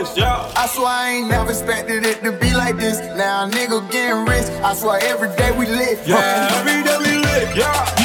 this, yeah. I swear I ain't never expected it to be like this. Now a nigga getting rich. I swear every day we live. Yeah, every day we live, yeah.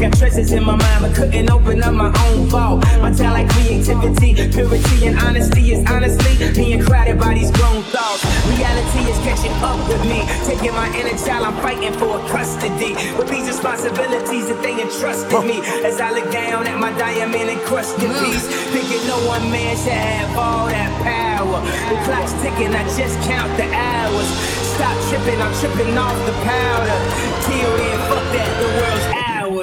got treasures in my mind, but couldn't open up my own vault. My talent, creativity, purity, and honesty is honestly being crowded by these grown thoughts. Reality is catching up with me, taking my inner child. I'm fighting for custody with these responsibilities that they entrusted me. As I look down at my diamond encrusted piece, thinking no one man should have all that power. The clock's ticking, I just count the hours. Stop tripping, I'm tripping off the powder. Till fuck that, the world's out.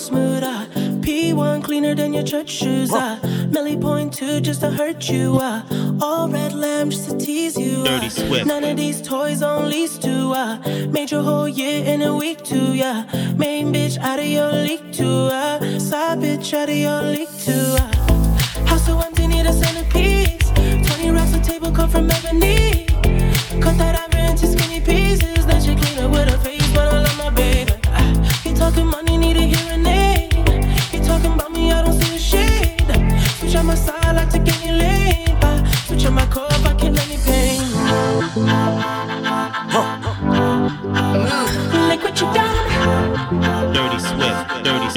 smoother. P1 cleaner than your church shoes are. Millie point two just to hurt you. All red lamb just to tease you Dirty. Swift. None of these toys on lease to uh. Made your whole year in a week to. yeah. Main bitch out of your league too, uh. Side bitch out of your league uh. House so empty, need a centerpiece. 20 racks table from ebony. Cut that skin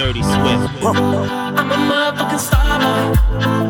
Dirty Swift. I'm a motherfucking star.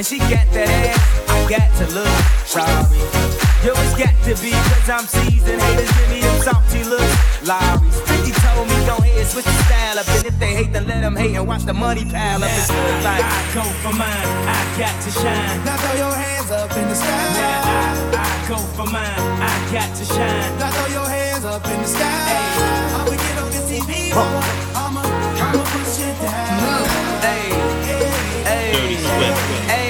And she got that ass, I got to look sorry. Yo, it's got to be cause I'm seasoned. Haters give me them salty looks. Lowry's 50 told me go ahead, switch the style up. And if they hate, then let them hate and watch the money pile up. Yeah, it's like I go for mine, I got to shine. Now throw your hands up in the sky. Now I, I go for mine, I got to shine. Now throw your hands up in the sky. Hey. I'ma get on TV, oh. Hey, hey, hey. Dirty Hey.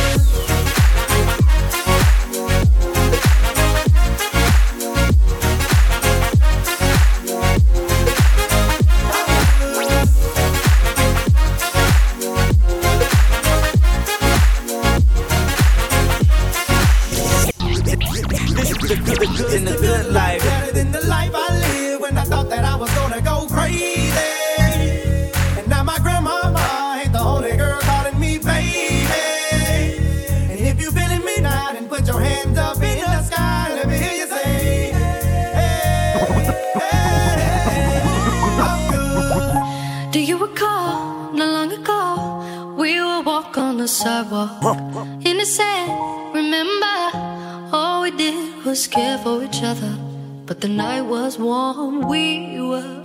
But the night was warm, we were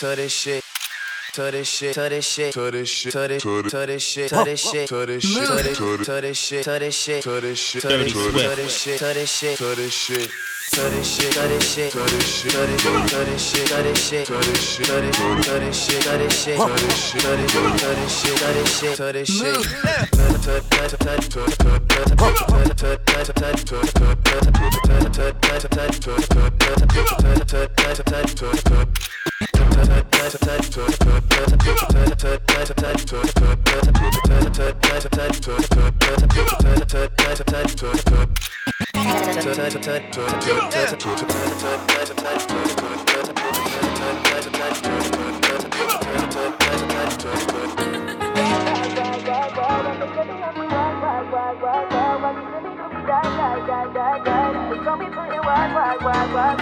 to this shit. To this shit, to this shit, to this shit, to this shit, to this shit, to this shit, to this shit, to this shit, to this shit, to this shit, to this shit, to this shit, to this shit, to this shit. To this shit, to this shit, to this shit, to this shit, to this shit, to this shit, to this shit, to this shit, to this shit, to this shit, to this shit, to this shit, to this shit, to this shit.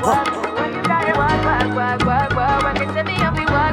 Huh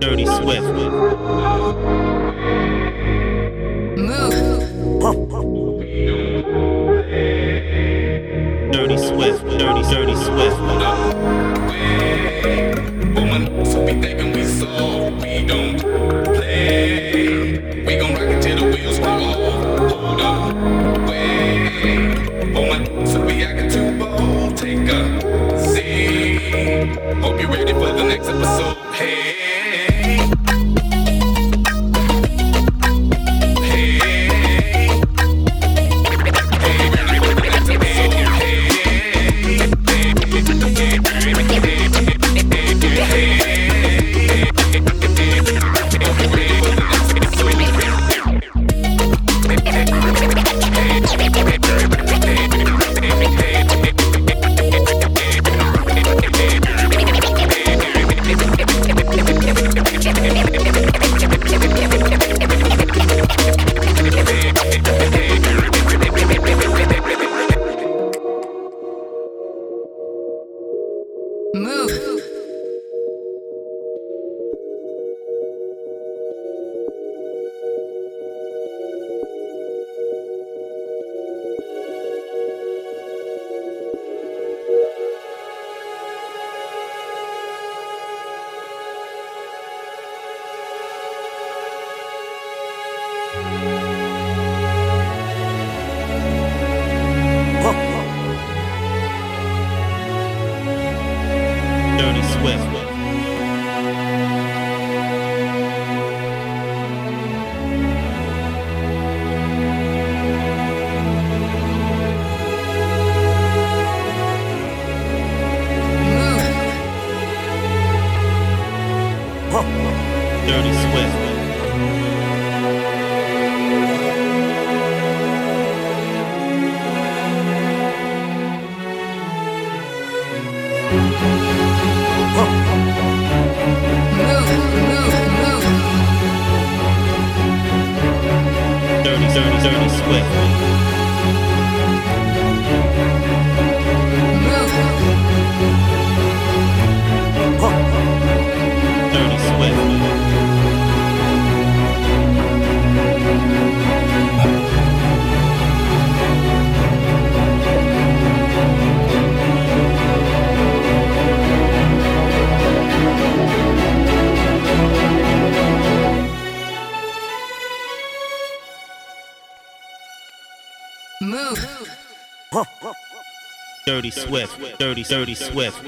Dirty Swift. Move. Dirty Swift, Dirty, Dirty Swift. Woman, so be thinking we sold. We don't play. We gon' rock until the wheels fall off. Hold up, wait. Woman, so be acting too bold. Take a seat. Hope you're ready for the next episode. Dirty Swift, Dirty, Dirty Swift.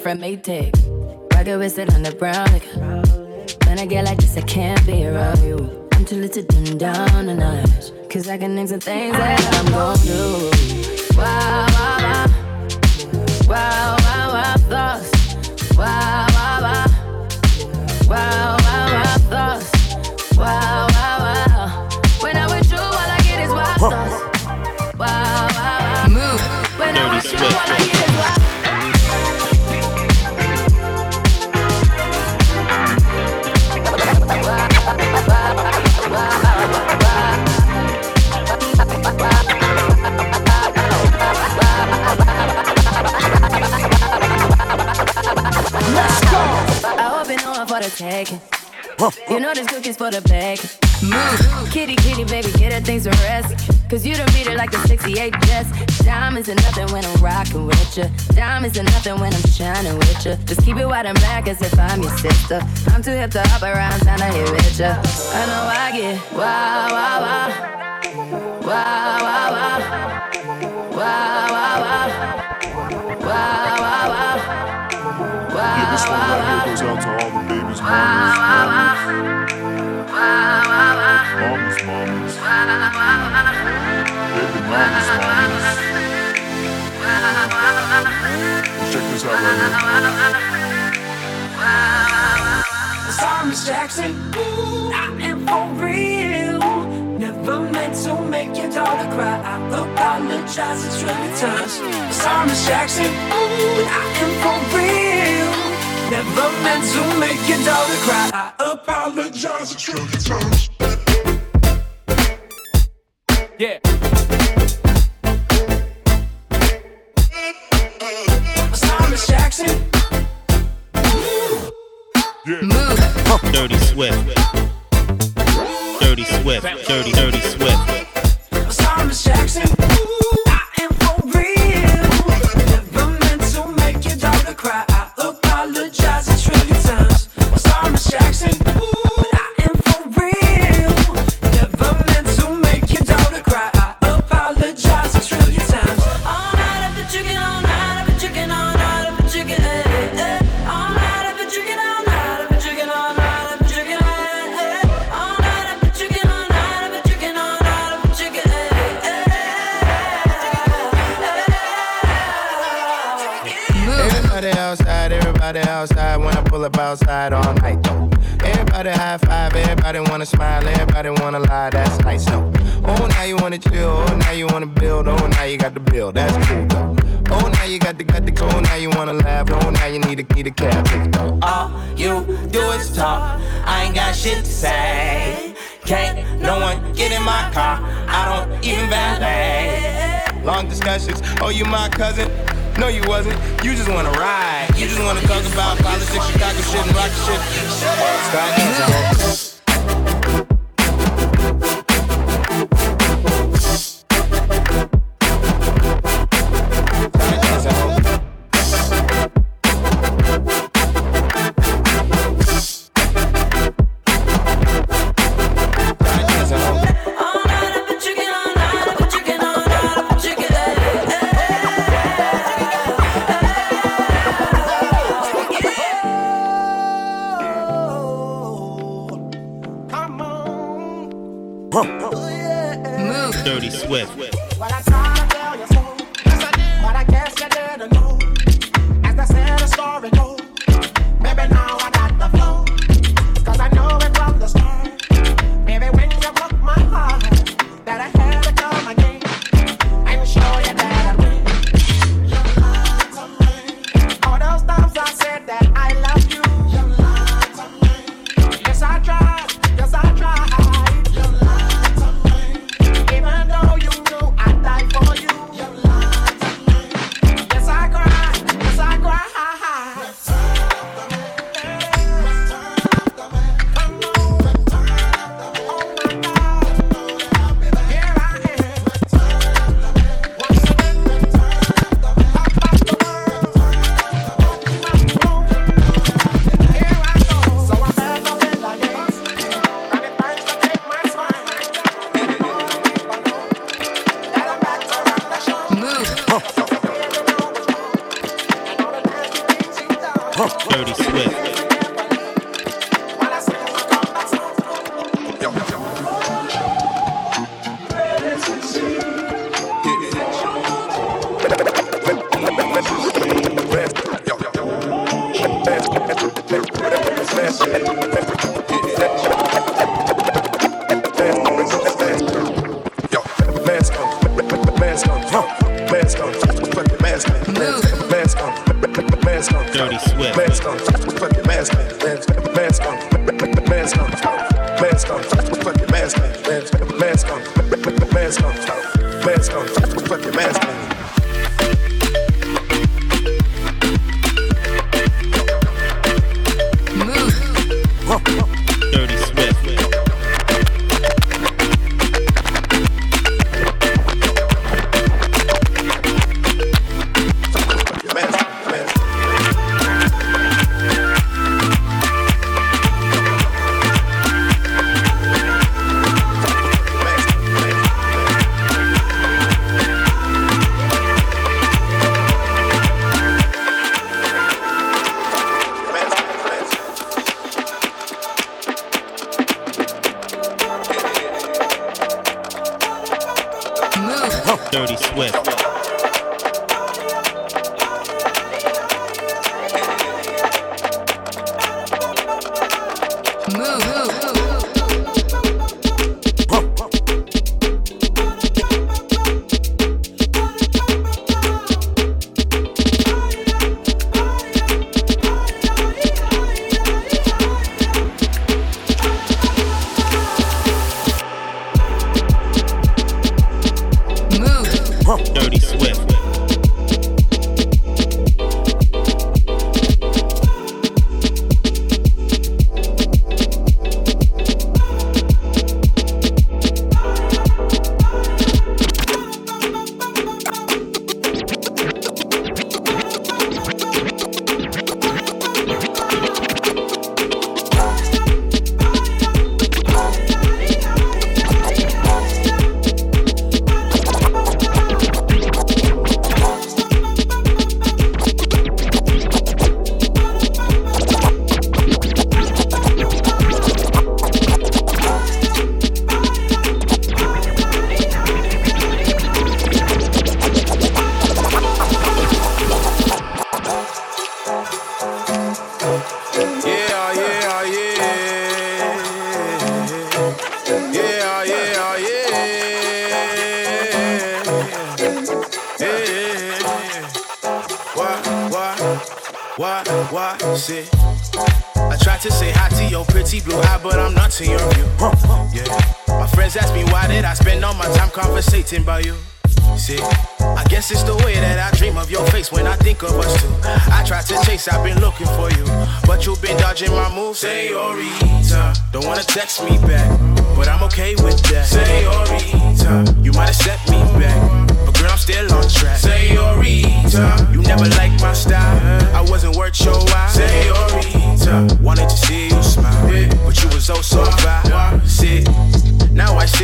From Maytag. Rocket with it on the brown. Like, when I get like this, I can't be around you. I'm too little to dim down a notch. Cause I can name some things that I'm gon' do. Wow. Wow, wow, wow, you, all I get taking. You know this cookie's for the bag. Move, kitty, kitty, baby, get her things to rest. Cause you done beat it like the 68 Jets. Diamonds are nothing when I'm rocking with ya. Diamonds are nothing when I'm shining with ya. Just keep it white and black as if I'm your sister. I'm too hip to hop around, time to hit with ya. I know I get wow, wow, wow. Wow, wow, wow. Wow, wow, wow. Wow, wow, wow. Wow, yeah, this one right here baby mamas, mamas. Check this out right here. Sorry, Miss Jackson, I am for real. Never meant to make your daughter cry. I apologize a trillion times. Sorry, Miss Jackson, I am for real. Never meant to make your daughter cry. I apologize a trillion times. Yeah. Yeah. Move. Dirty Swift. Dirty Swift, Dirty Dirty Swift. Outside all night though. Everybody high five, everybody wanna smile, everybody wanna lie, that's nice though. Oh, now you wanna chill, oh, now you wanna build, oh, now you got the bill, that's cool though. Oh, now you got the got the go, oh, now you wanna laugh, oh, now you need a need a cab. All you do is talk, I ain't got shit to say. Can't no one get in my car, I don't even valet. Long discussions, oh, you my cousin? No, you wasn't. You just wanna ride. You just wanna talk about politics, Chicago shit, and rock shit. Start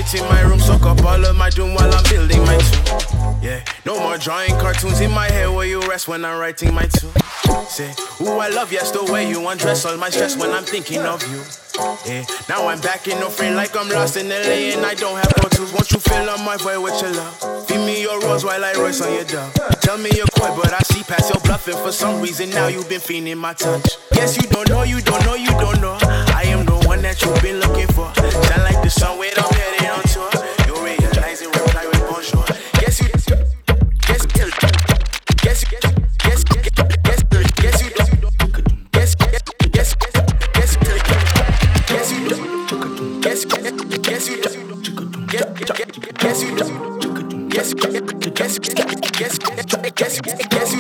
sit in my room, soak up all of my doom while I'm building my tomb. Yeah, no more drawing cartoons in my head where you rest when I'm writing my tune. Say, ooh, I love yes the way you undress all my stress when I'm thinking of you. Yeah, now I'm back in no frame like I'm lost in LA and I don't have tools. Won't you fill up my void with your love? Feed me your rose while I roast on your dove. Tell me you're coy, but I see past your bluffing. For some reason now you've been feeling my touch. Guess you don't know, you don't know, you don't know. I am that you've been looking for. Shine like the sun when I'm headed on tour. You realize it, reply with bonjour. Guess you, guess, guess, guess, guess, guess, guess, guess you don't. Guess, guess, guess, guess, guess you don't. Guess, you don't. Guess, you don't. Guess, guess, guess, guess, guess you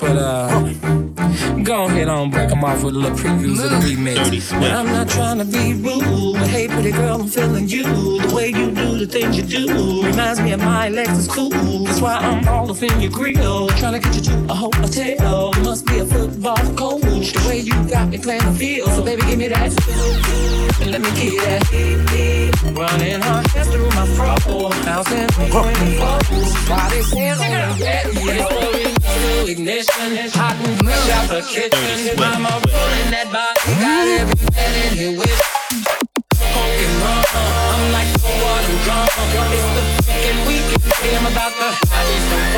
but uh, Go ahead on, break 'em off with a little previews of the remix. But I'm not trying to be rude, but hey, pretty girl, I'm feeling you. The way you do the things you do reminds me of my Lexus cool. That's why I'm all up in your grill, trying to get you to a hotel. You must be a football coach. The way you got me playing the field, so baby, give me that. And let me get that. Running her hands through my fro, bouncing the floors. Why they say on the yeah, ignition, hot and fresh out the kitchen. Mama rolling that body, got every man in here with. Fucking wrong, I'm like water drum. It's the weekend, I'm about to have fun.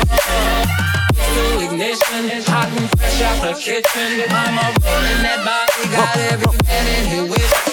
Ignition, hot and fresh out the kitchen. Mama rolling that body, got every man in here with.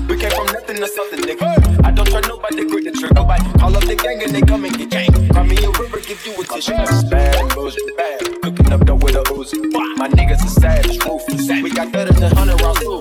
We came from nothing to something, nigga. I don't try nobody, grip the trigger. Nobody call up the gang and they come and get gang. Cry me a river, give you a tissue. Bad, bullshit, bad. Cooking up dope with a Uzi. My niggas are savage, ruthless. We got better than 100 rounds, too.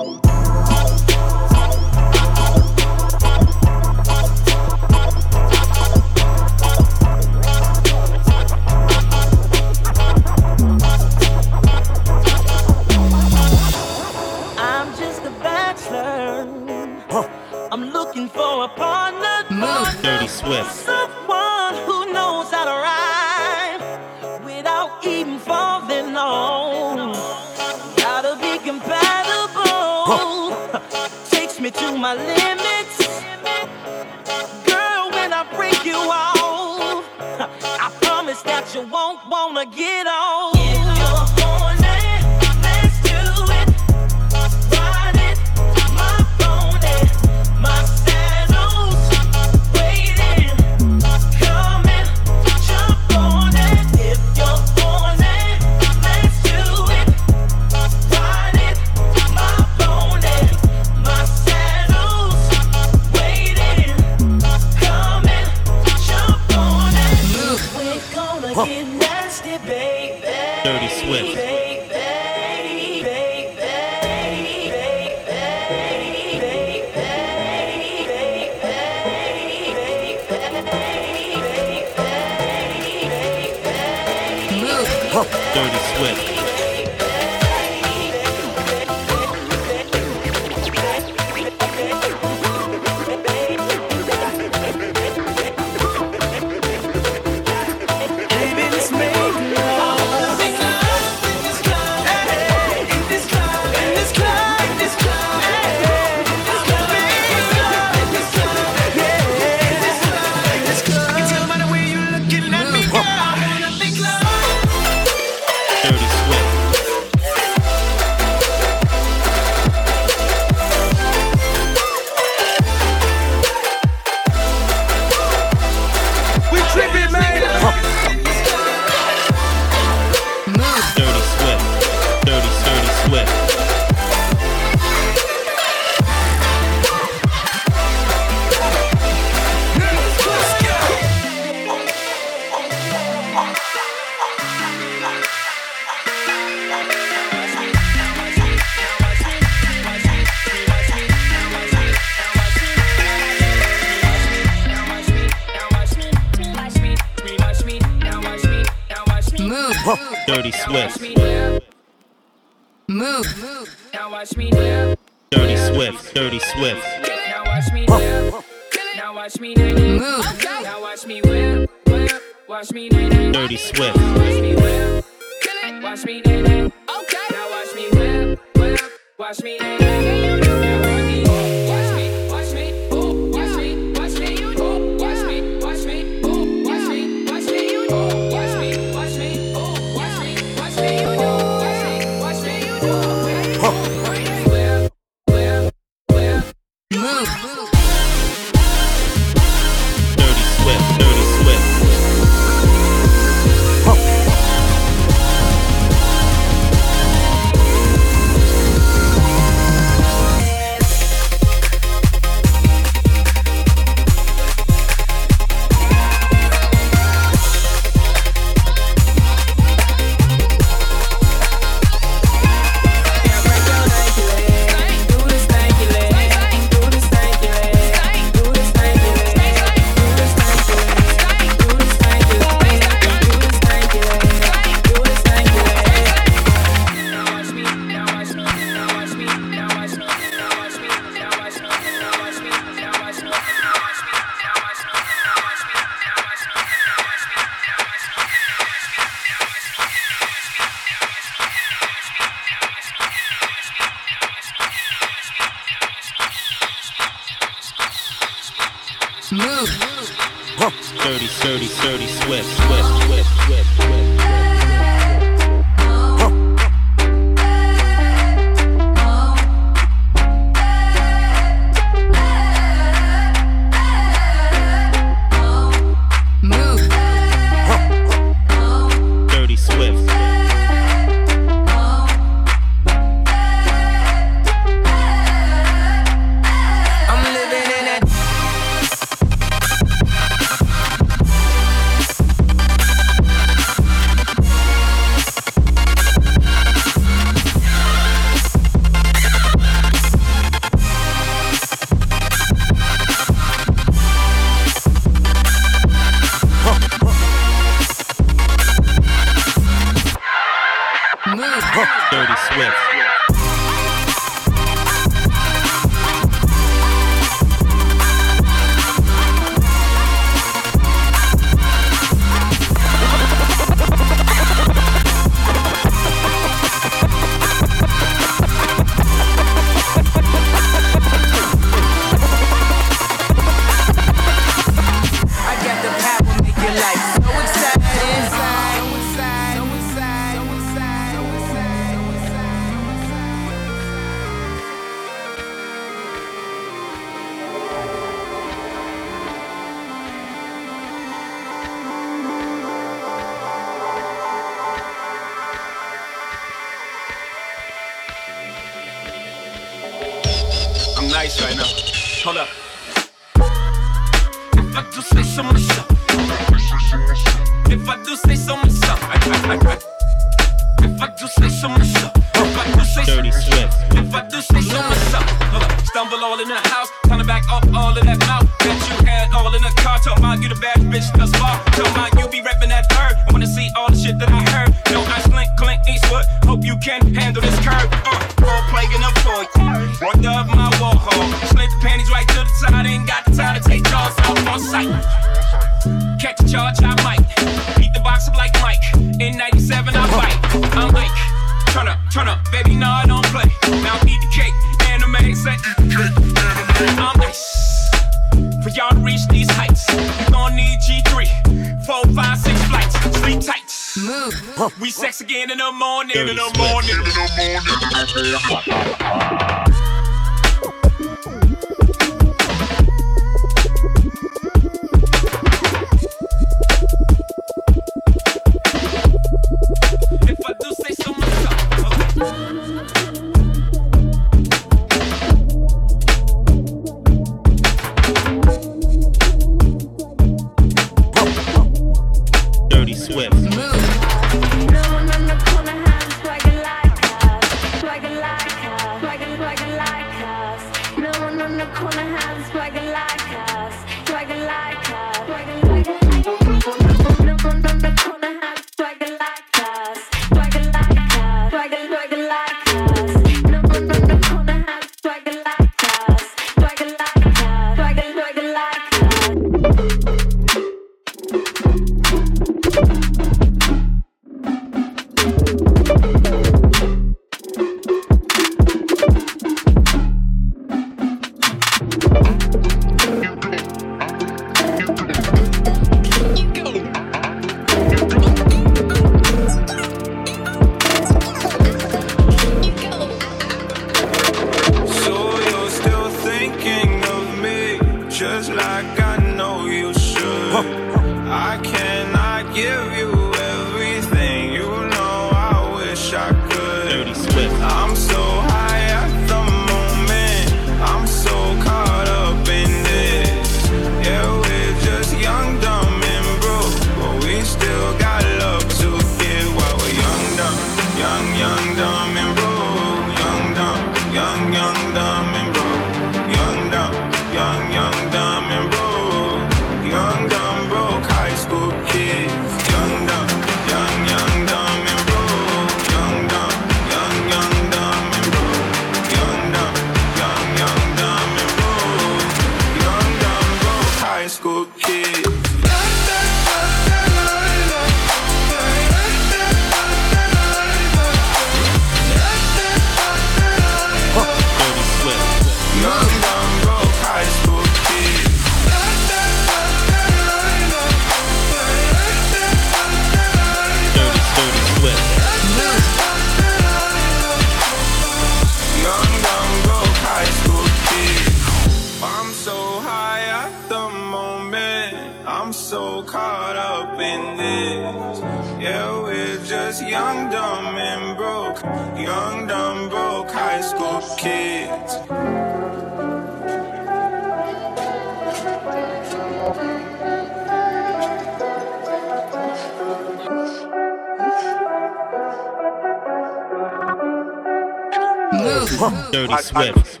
Dirty Swift.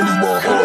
All I my heart.